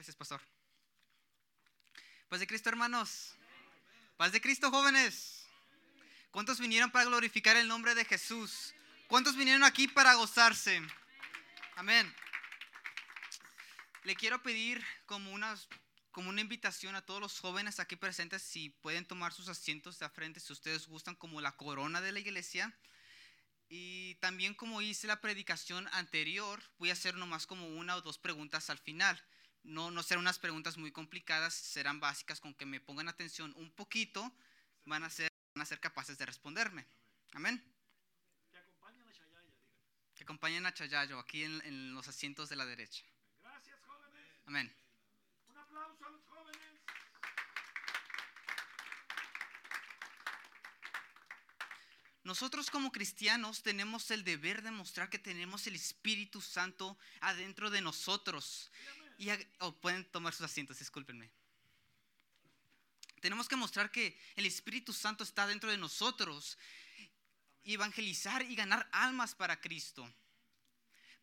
Gracias, pastor. Paz de Cristo, hermanos. Paz de Cristo, jóvenes. ¿Cuántos vinieron para glorificar el nombre de Jesús? ¿Cuántos vinieron aquí para gozarse? Amén. Le quiero pedir como una, invitación a todos los jóvenes aquí presentes si pueden tomar sus asientos de frente si ustedes gustan como la corona de la iglesia. Y también como hice la predicación anterior, voy a hacer nomás como una o dos preguntas al final. No, no serán unas preguntas muy complicadas, serán básicas con que me pongan atención un poquito, van a ser, van a ser capaces de responderme. Amén. Que acompañen a Chayayo aquí en, en los asientos de la derecha. Gracias, jóvenes. Amén. Un aplauso a los jóvenes. Nosotros como cristianos tenemos el deber de mostrar que tenemos el Espíritu Santo adentro de nosotros. Y pueden tomar sus asientos, discúlpenme. Tenemos que mostrar que el Espíritu Santo está dentro de nosotros. Y evangelizar y ganar almas para Cristo.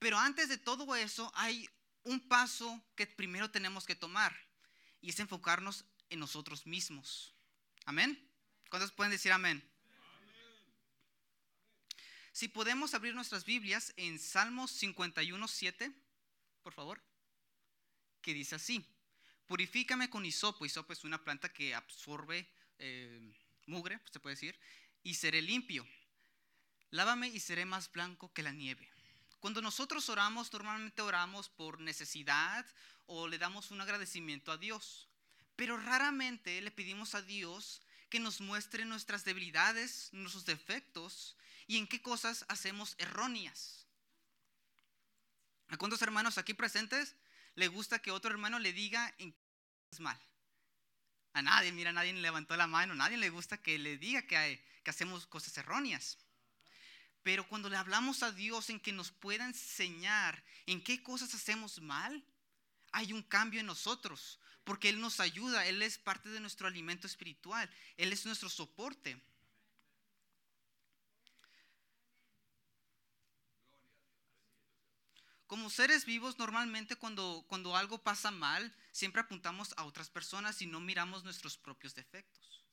Pero antes de todo eso hay un paso que primero tenemos que tomar. Y es enfocarnos en nosotros mismos. Amén. ¿Cuántos pueden decir amén? Si podemos abrir nuestras Biblias en Salmos 51, 7, por favor, que dice así: Purifícame con hisopo. Hisopo es una planta que absorbe eh, mugre, se puede decir, y seré limpio. Lávame y seré más blanco que la nieve. Cuando nosotros oramos, normalmente oramos por necesidad o le damos un agradecimiento a Dios. Pero raramente le pedimos a Dios que nos muestre nuestras debilidades, nuestros defectos y en qué cosas hacemos erróneas. ¿A cuántos hermanos aquí presentes le gusta que otro hermano le diga en qué es mal? A nadie, mira, nadie levantó la mano, nadie le gusta que le diga que, hay- que hacemos cosas erróneas. Pero cuando le hablamos a Dios en que nos pueda enseñar en qué cosas hacemos mal, hay un cambio en nosotros, porque Él nos ayuda, Él es parte de nuestro alimento espiritual, Él es nuestro soporte. Como seres vivos, normalmente cuando, cuando algo pasa mal, siempre apuntamos a otras personas y no miramos nuestros propios defectos.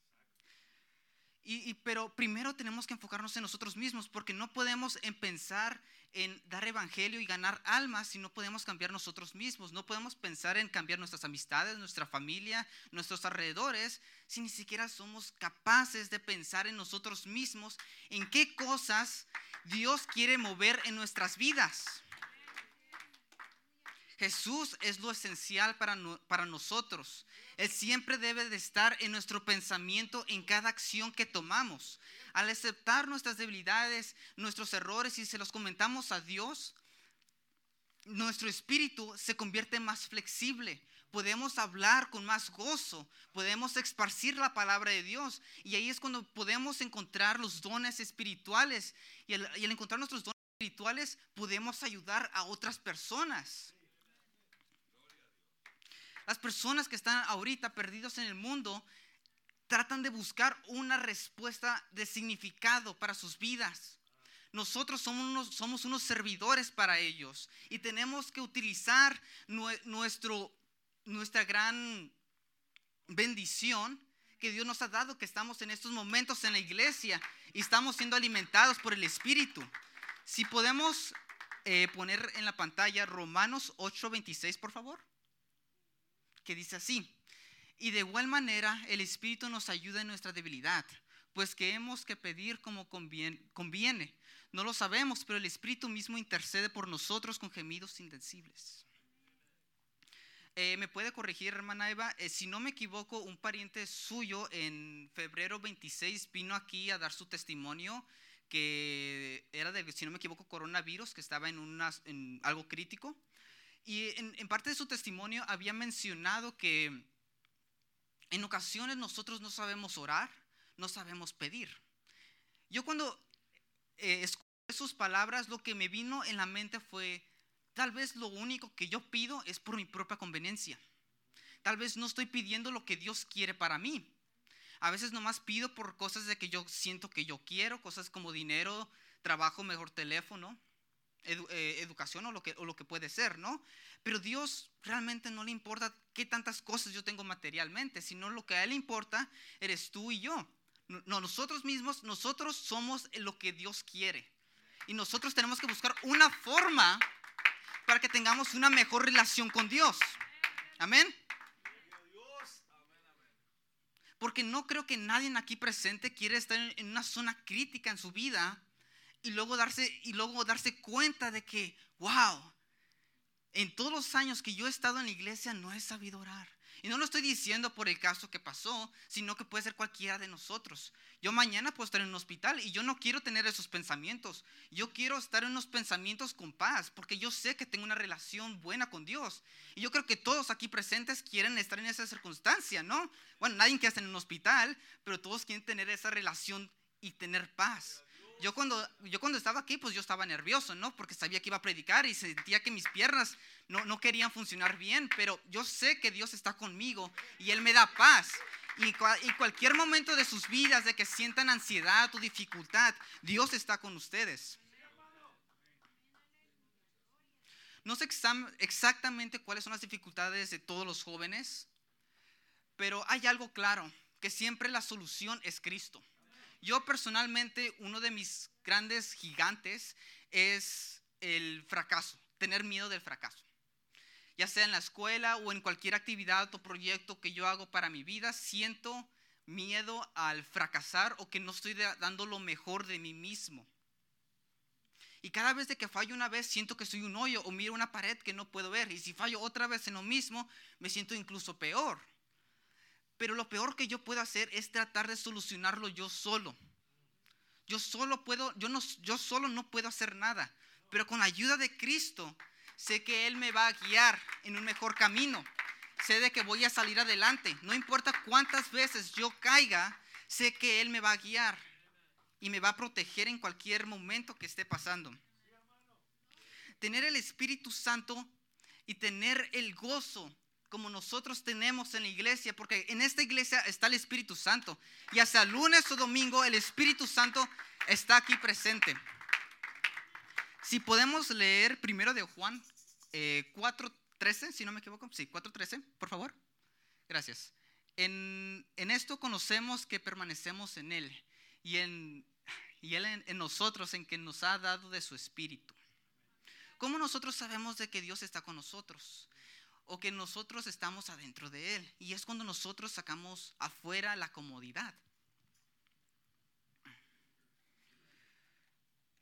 Y, pero primero tenemos que enfocarnos en nosotros mismos, porque no podemos en pensar en dar evangelio y ganar almas si no podemos cambiar nosotros mismos. No podemos pensar en cambiar nuestras amistades, nuestra familia, nuestros alrededores, si ni siquiera somos capaces de pensar en nosotros mismos, en qué cosas Dios quiere mover en nuestras vidas. Jesús es lo esencial para, para nosotros. Él siempre debe de estar en nuestro pensamiento en cada acción que tomamos. Al aceptar nuestras debilidades, nuestros errores y se los comentamos a Dios, nuestro espíritu se convierte más flexible. Podemos hablar con más gozo, podemos esparcir la palabra de Dios y ahí es cuando podemos encontrar los dones espirituales y al, y al encontrar nuestros dones espirituales podemos ayudar a otras personas. Las personas que están ahorita perdidos en el mundo tratan de buscar una respuesta de significado para sus vidas. Nosotros somos unos, somos unos servidores para ellos y tenemos que utilizar nue- nuestro, nuestra gran bendición que Dios nos ha dado, que estamos en estos momentos en la iglesia y estamos siendo alimentados por el Espíritu. Si podemos eh, poner en la pantalla Romanos 8:26, por favor que dice así, y de igual manera el Espíritu nos ayuda en nuestra debilidad, pues que hemos que pedir como convien- conviene. No lo sabemos, pero el Espíritu mismo intercede por nosotros con gemidos indecibles. Eh, ¿Me puede corregir, hermana Eva? Eh, si no me equivoco, un pariente suyo en febrero 26 vino aquí a dar su testimonio que era de, si no me equivoco, coronavirus, que estaba en, una, en algo crítico. Y en, parte de su testimonio había mencionado que en ocasiones nosotros no sabemos orar, no sabemos pedir. Yo cuando eh, escuché sus palabras, lo que me vino en la mente fue, tal vez lo único que yo pido es por mi propia conveniencia. Tal vez no estoy pidiendo lo que Dios quiere para mí. A veces nomás pido por cosas de que yo siento que yo quiero, cosas como dinero, trabajo, mejor teléfono. Eh, educación o lo, que, o lo que puede ser, ¿no? Pero Dios realmente no le importa qué tantas cosas yo tengo materialmente, sino lo que a Él le importa eres tú y yo. No, no, nosotros mismos, nosotros somos lo que Dios quiere. Y nosotros tenemos que buscar una forma para que tengamos una mejor relación con Dios. Amén. Porque no creo que nadie aquí presente quiere estar en una zona crítica en su vida y luego darse y luego darse cuenta de que, wow, en todos los años que yo he estado en la iglesia no he sabido orar. Y no lo estoy diciendo por el caso que pasó, sino que puede ser cualquiera de nosotros. Yo mañana puedo estar en un hospital y yo no quiero tener esos pensamientos. Yo quiero estar en unos pensamientos con paz, porque yo sé que tengo una relación buena con Dios. Y yo creo que todos aquí presentes quieren estar en esa circunstancia, ¿no? Bueno, nadie quiere estar en un hospital, pero todos quieren tener esa relación y tener paz. Yo cuando, yo cuando estaba aquí, pues yo estaba nervioso, ¿no? Porque sabía que iba a predicar y sentía que mis piernas no, no querían funcionar bien, pero yo sé que Dios está conmigo y Él me da paz. Y, cua- y cualquier momento de sus vidas, de que sientan ansiedad o dificultad, Dios está con ustedes. No sé exactamente cuáles son las dificultades de todos los jóvenes, pero hay algo claro, que siempre la solución es Cristo. Yo personalmente, uno de mis grandes gigantes es el fracaso, tener miedo del fracaso. Ya sea en la escuela o en cualquier actividad o proyecto que yo hago para mi vida, siento miedo al fracasar o que no estoy da- dando lo mejor de mí mismo. Y cada vez que fallo una vez, siento que soy un hoyo o miro una pared que no puedo ver. Y si fallo otra vez en lo mismo, me siento incluso peor. Pero lo peor que yo puedo hacer es tratar de solucionarlo yo solo. Yo solo puedo, yo no, yo solo no puedo hacer nada. Pero con la ayuda de Cristo, sé que Él me va a guiar en un mejor camino. Sé de que voy a salir adelante. No importa cuántas veces yo caiga, sé que Él me va a guiar y me va a proteger en cualquier momento que esté pasando. Tener el Espíritu Santo y tener el gozo como nosotros tenemos en la iglesia, porque en esta iglesia está el Espíritu Santo. Y hasta lunes o domingo el Espíritu Santo está aquí presente. Si podemos leer primero de Juan eh, 4.13, si no me equivoco, sí, 4.13, por favor. Gracias. En, en esto conocemos que permanecemos en Él y, en, y Él en, en nosotros, en que nos ha dado de su Espíritu. ¿Cómo nosotros sabemos de que Dios está con nosotros? O que nosotros estamos adentro de Él. Y es cuando nosotros sacamos afuera la comodidad.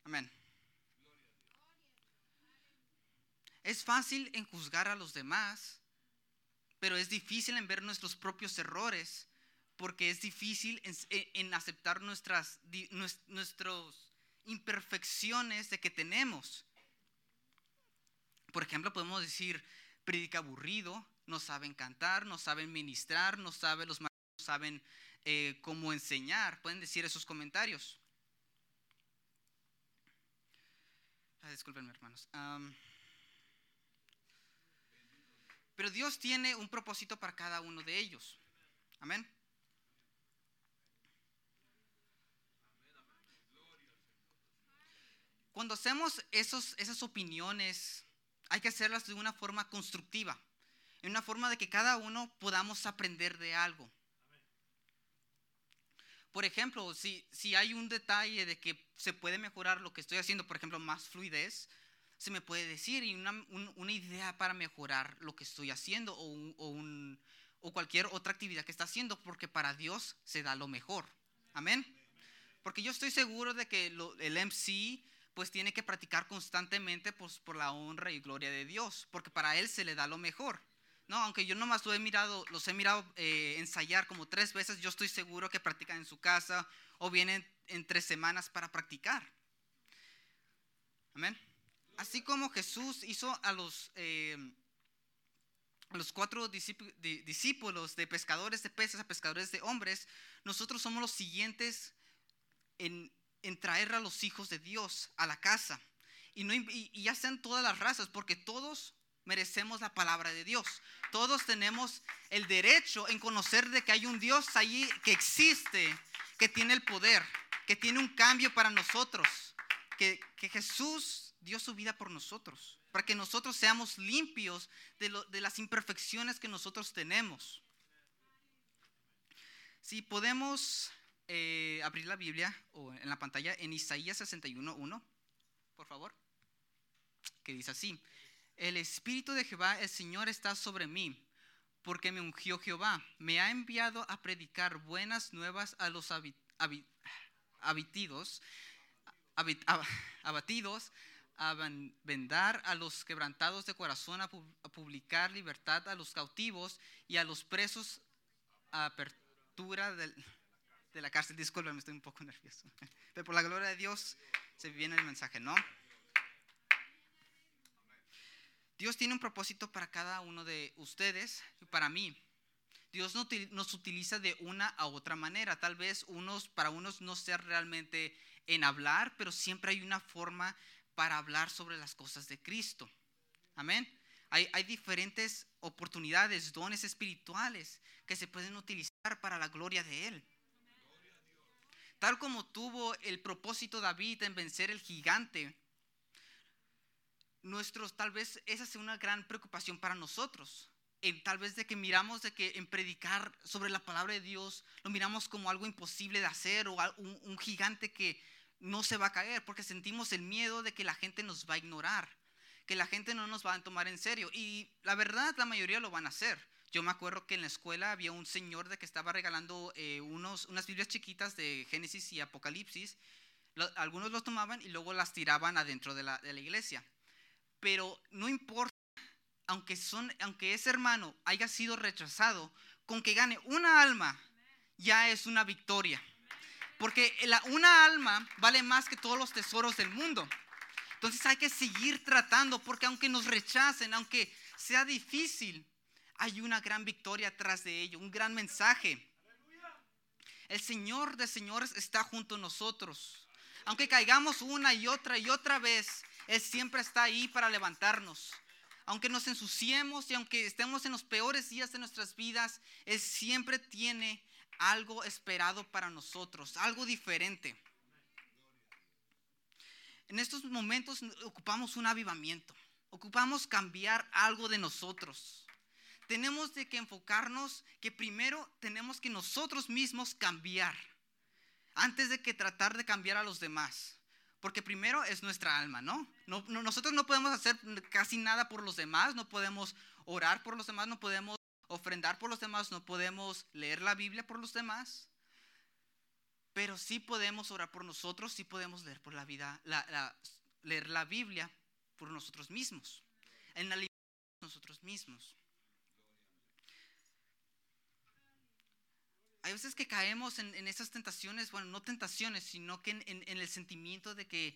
Amén. Es fácil en juzgar a los demás, pero es difícil en ver nuestros propios errores, porque es difícil en, aceptar nuestras nuestros imperfecciones de que tenemos. Por ejemplo, podemos decir, predica aburrido, no saben cantar, no saben ministrar, no saben los no saben eh, cómo enseñar. Pueden decir esos comentarios. Ah, discúlpenme, hermanos. Pero Dios tiene un propósito para cada uno de ellos. Amén. Cuando hacemos esos, esas opiniones, hay que hacerlas de una forma constructiva, en una forma de que cada uno podamos aprender de algo. Por ejemplo, si, si hay un detalle de que se puede mejorar lo que estoy haciendo, por ejemplo, más fluidez, se me puede decir y una, un- una idea para mejorar lo que estoy haciendo o, o un- o cualquier otra actividad que está haciendo, porque para Dios se da lo mejor. Amén. Porque yo estoy seguro de que el MC pues tiene que practicar constantemente pues, por la honra y gloria de Dios, porque para él se le da lo mejor. No, aunque yo nomás lo he mirado, los he mirado eh, ensayar como tres veces, yo estoy seguro que practican en su casa o vienen en tres semanas para practicar. Amén. Así como Jesús hizo a los, eh, a los cuatro discípu- di- discípulos de pescadores de peces a pescadores de hombres, nosotros somos los siguientes en, en traer a los hijos de Dios a la casa. Y, ya sean todas las razas, porque todos merecemos la palabra de Dios. Todos tenemos el derecho en conocer de que hay un Dios allí que existe, que tiene el poder, que tiene un cambio para nosotros, que, Jesús dio su vida por nosotros, para que nosotros seamos limpios de las imperfecciones que nosotros tenemos. Si podemos eh, abrir la Biblia o en la pantalla en Isaías 61.1, por favor, que dice así, el Espíritu de Jehová, el Señor, está sobre mí, porque me ungió Jehová, me ha enviado a predicar buenas nuevas a los habit- ab- abatidos, a vendar a los quebrantados de corazón, a, a publicar libertad a los cautivos y a los presos a apertura del- de la cárcel. Disculpen, estoy un poco nervioso. Pero por la gloria de Dios se viene el mensaje, ¿no? Dios tiene un propósito para cada uno de ustedes y para mí. Dios nos utiliza de una a otra manera. Tal vez unos, para unos no sea realmente en hablar, pero siempre hay una forma para hablar sobre las cosas de Cristo. Amén. Hay diferentes oportunidades, dones espirituales que se pueden utilizar para la gloria de Él. Tal como tuvo el propósito David en vencer el gigante, nuestros, tal vez esa sea una gran preocupación para nosotros. En, tal vez de que miramos de que en predicar sobre la palabra de Dios lo miramos como algo imposible de hacer o un, un gigante que no se va a caer porque sentimos el miedo de que la gente nos va a ignorar, que la gente no nos va a tomar en serio. Y la verdad, la mayoría lo van a hacer. Yo me acuerdo que en la escuela había un señor de que estaba regalando eh, unos, unas Biblias chiquitas de Génesis y Apocalipsis. Algunos los tomaban y luego las tiraban adentro de la, de la iglesia. Pero no importa, aunque, son, aunque ese hermano haya sido rechazado, con que gane una alma, ya es una victoria. Porque la- una alma vale más que todos los tesoros del mundo. Entonces hay que seguir tratando, porque aunque nos rechacen, aunque sea difícil, hay una gran victoria tras de ello, un gran mensaje. El Señor de señores está junto a nosotros. Aunque caigamos una y otra y otra vez, Él siempre está ahí para levantarnos. Aunque nos ensuciemos y aunque estemos en los peores días de nuestras vidas, Él siempre tiene algo esperado para nosotros, algo diferente. En estos momentos ocupamos un avivamiento, ocupamos cambiar algo de nosotros. Tenemos de que enfocarnos que primero tenemos que nosotros mismos cambiar antes de que tratar de cambiar a los demás. Porque primero es nuestra alma, ¿no? No, no- Nosotros no podemos hacer casi nada por los demás, no podemos orar por los demás, no podemos ofrendar por los demás, no podemos leer la Biblia por los demás. Pero sí podemos orar por nosotros, sí podemos leer por la vida, leer la Biblia por nosotros mismos. En la libertad de nosotros mismos. Hay veces que caemos en, en esas tentaciones, bueno, no tentaciones, sino que en, el sentimiento de que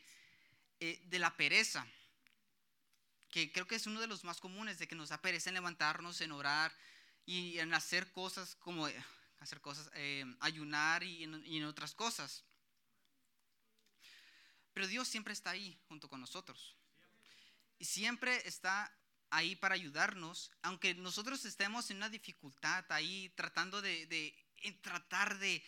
eh, de la pereza, que creo que es uno de los más comunes, de que nos da pereza en levantarnos, en orar y en hacer cosas como eh, hacer cosas, eh, ayunar y en, otras cosas. Pero Dios siempre está ahí junto con nosotros. Y siempre está ahí para ayudarnos, aunque nosotros estemos en una dificultad ahí tratando de- en tratar de,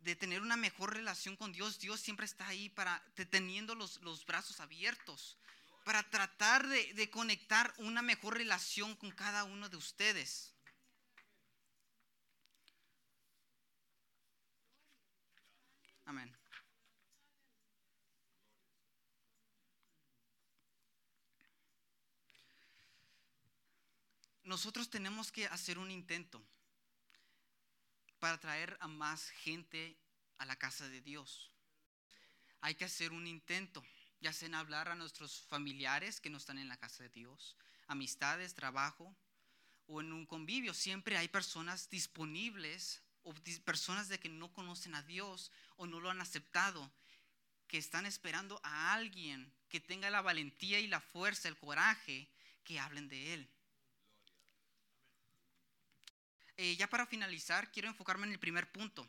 de tener una mejor relación con Dios, Dios siempre está ahí para te- teniendo los, los brazos abiertos, para tratar de, de conectar una mejor relación con cada uno de ustedes. Amén. Nosotros tenemos que hacer un intento para traer a más gente a la casa de Dios. Hay que hacer un intento, ya sea en hablar a nuestros familiares que no están en la casa de Dios, amistades, trabajo o en un convivio. Siempre hay personas disponibles o personas de que no conocen a Dios o no lo han aceptado, que están esperando a alguien que tenga la valentía y la fuerza, el coraje, que hablen de Él. Eh, ya para finalizar, quiero enfocarme en el primer punto.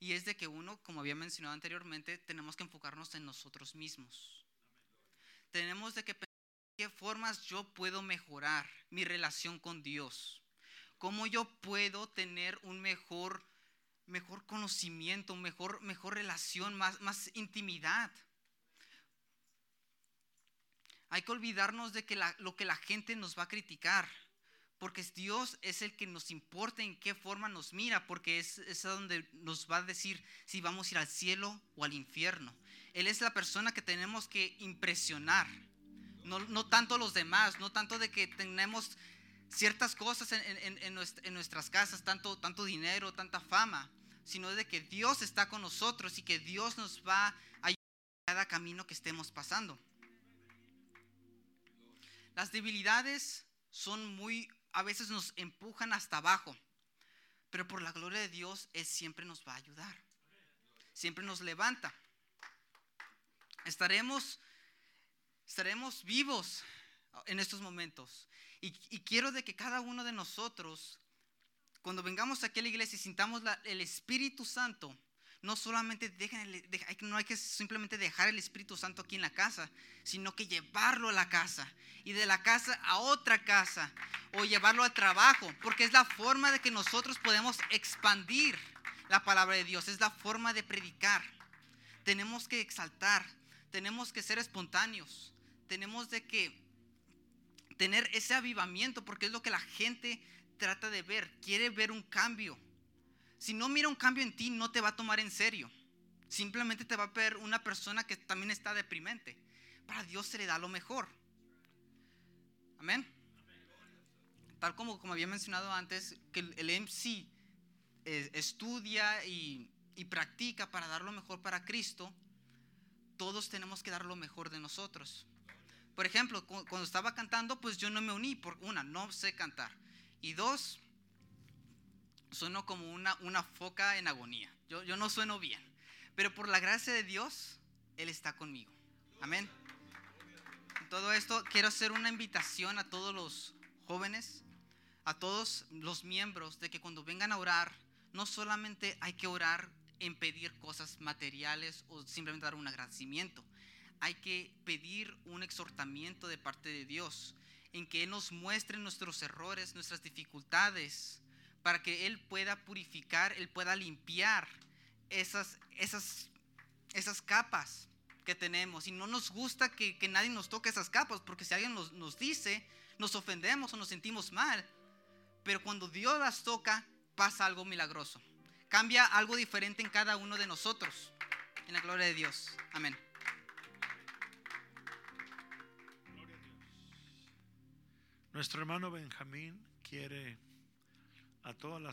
Y es de que uno, como había mencionado anteriormente, tenemos que enfocarnos en nosotros mismos. Tenemos de que pensar qué formas yo puedo mejorar mi relación con Dios. Cómo yo puedo tener un mejor, mejor conocimiento, mejor, mejor relación, más, más intimidad. Hay que olvidarnos de que lo que la gente nos va a criticar. Porque Dios es el que nos importa en qué forma nos mira, porque es, es donde nos va a decir si vamos a ir al cielo o al infierno. Él es la persona que tenemos que impresionar. No, no tanto los demás, no tanto de que tenemos ciertas cosas en, en- en nuestras casas, tanto, tanto dinero, tanta fama, sino de que Dios está con nosotros y que Dios nos va a ayudar en cada camino que estemos pasando. Las debilidades son muy, a veces nos empujan hasta abajo, pero por la gloria de Dios, Él siempre nos va a ayudar. Siempre nos levanta. Estaremos, estaremos vivos en estos momentos. Y, quiero de que cada uno de nosotros, cuando vengamos aquí a la iglesia y sintamos el Espíritu Santo, no solamente dejen no hay que simplemente dejar el Espíritu Santo aquí en la casa, sino que llevarlo a la casa y de la casa a otra casa o llevarlo al trabajo, porque es la forma de que nosotros podemos expandir la palabra de Dios, es la forma de predicar. Tenemos que exaltar, tenemos que ser espontáneos, tenemos de que tener ese avivamiento, porque es lo que la gente trata de ver, quiere ver un cambio. Si no mira un cambio en ti, no te va a tomar en serio. Simplemente te va a ver una persona que también está deprimente. Para Dios se le da lo mejor. Amén. Tal como, como había mencionado antes, que el, MC eh, estudia y, y practica para dar lo mejor para Cristo, todos tenemos que dar lo mejor de nosotros. Por ejemplo, cu- cuando estaba cantando, pues yo no me uní, por una, no sé cantar. Y dos, sueno como una, una foca en agonía. Yo, yo no sueno bien. Pero por la gracia de Dios, Él está conmigo. Amén. Todo esto, quiero hacer una invitación a todos los jóvenes, a todos los miembros, de que cuando vengan a orar, no solamente hay que orar en pedir cosas materiales o simplemente dar un agradecimiento. Hay que pedir un exhortamiento de parte de Dios, en que Él nos muestre nuestros errores, nuestras dificultades, para que Él pueda purificar, Él pueda limpiar esas, esas, esas capas que tenemos. Y no nos gusta que, que nadie nos toque esas capas, porque si alguien nos, nos dice, nos ofendemos o nos sentimos mal. Pero cuando Dios las toca, pasa algo milagroso. Cambia algo diferente en cada uno de nosotros. En la gloria de Dios. Amén. Nuestro hermano Benjamín quiere a todas las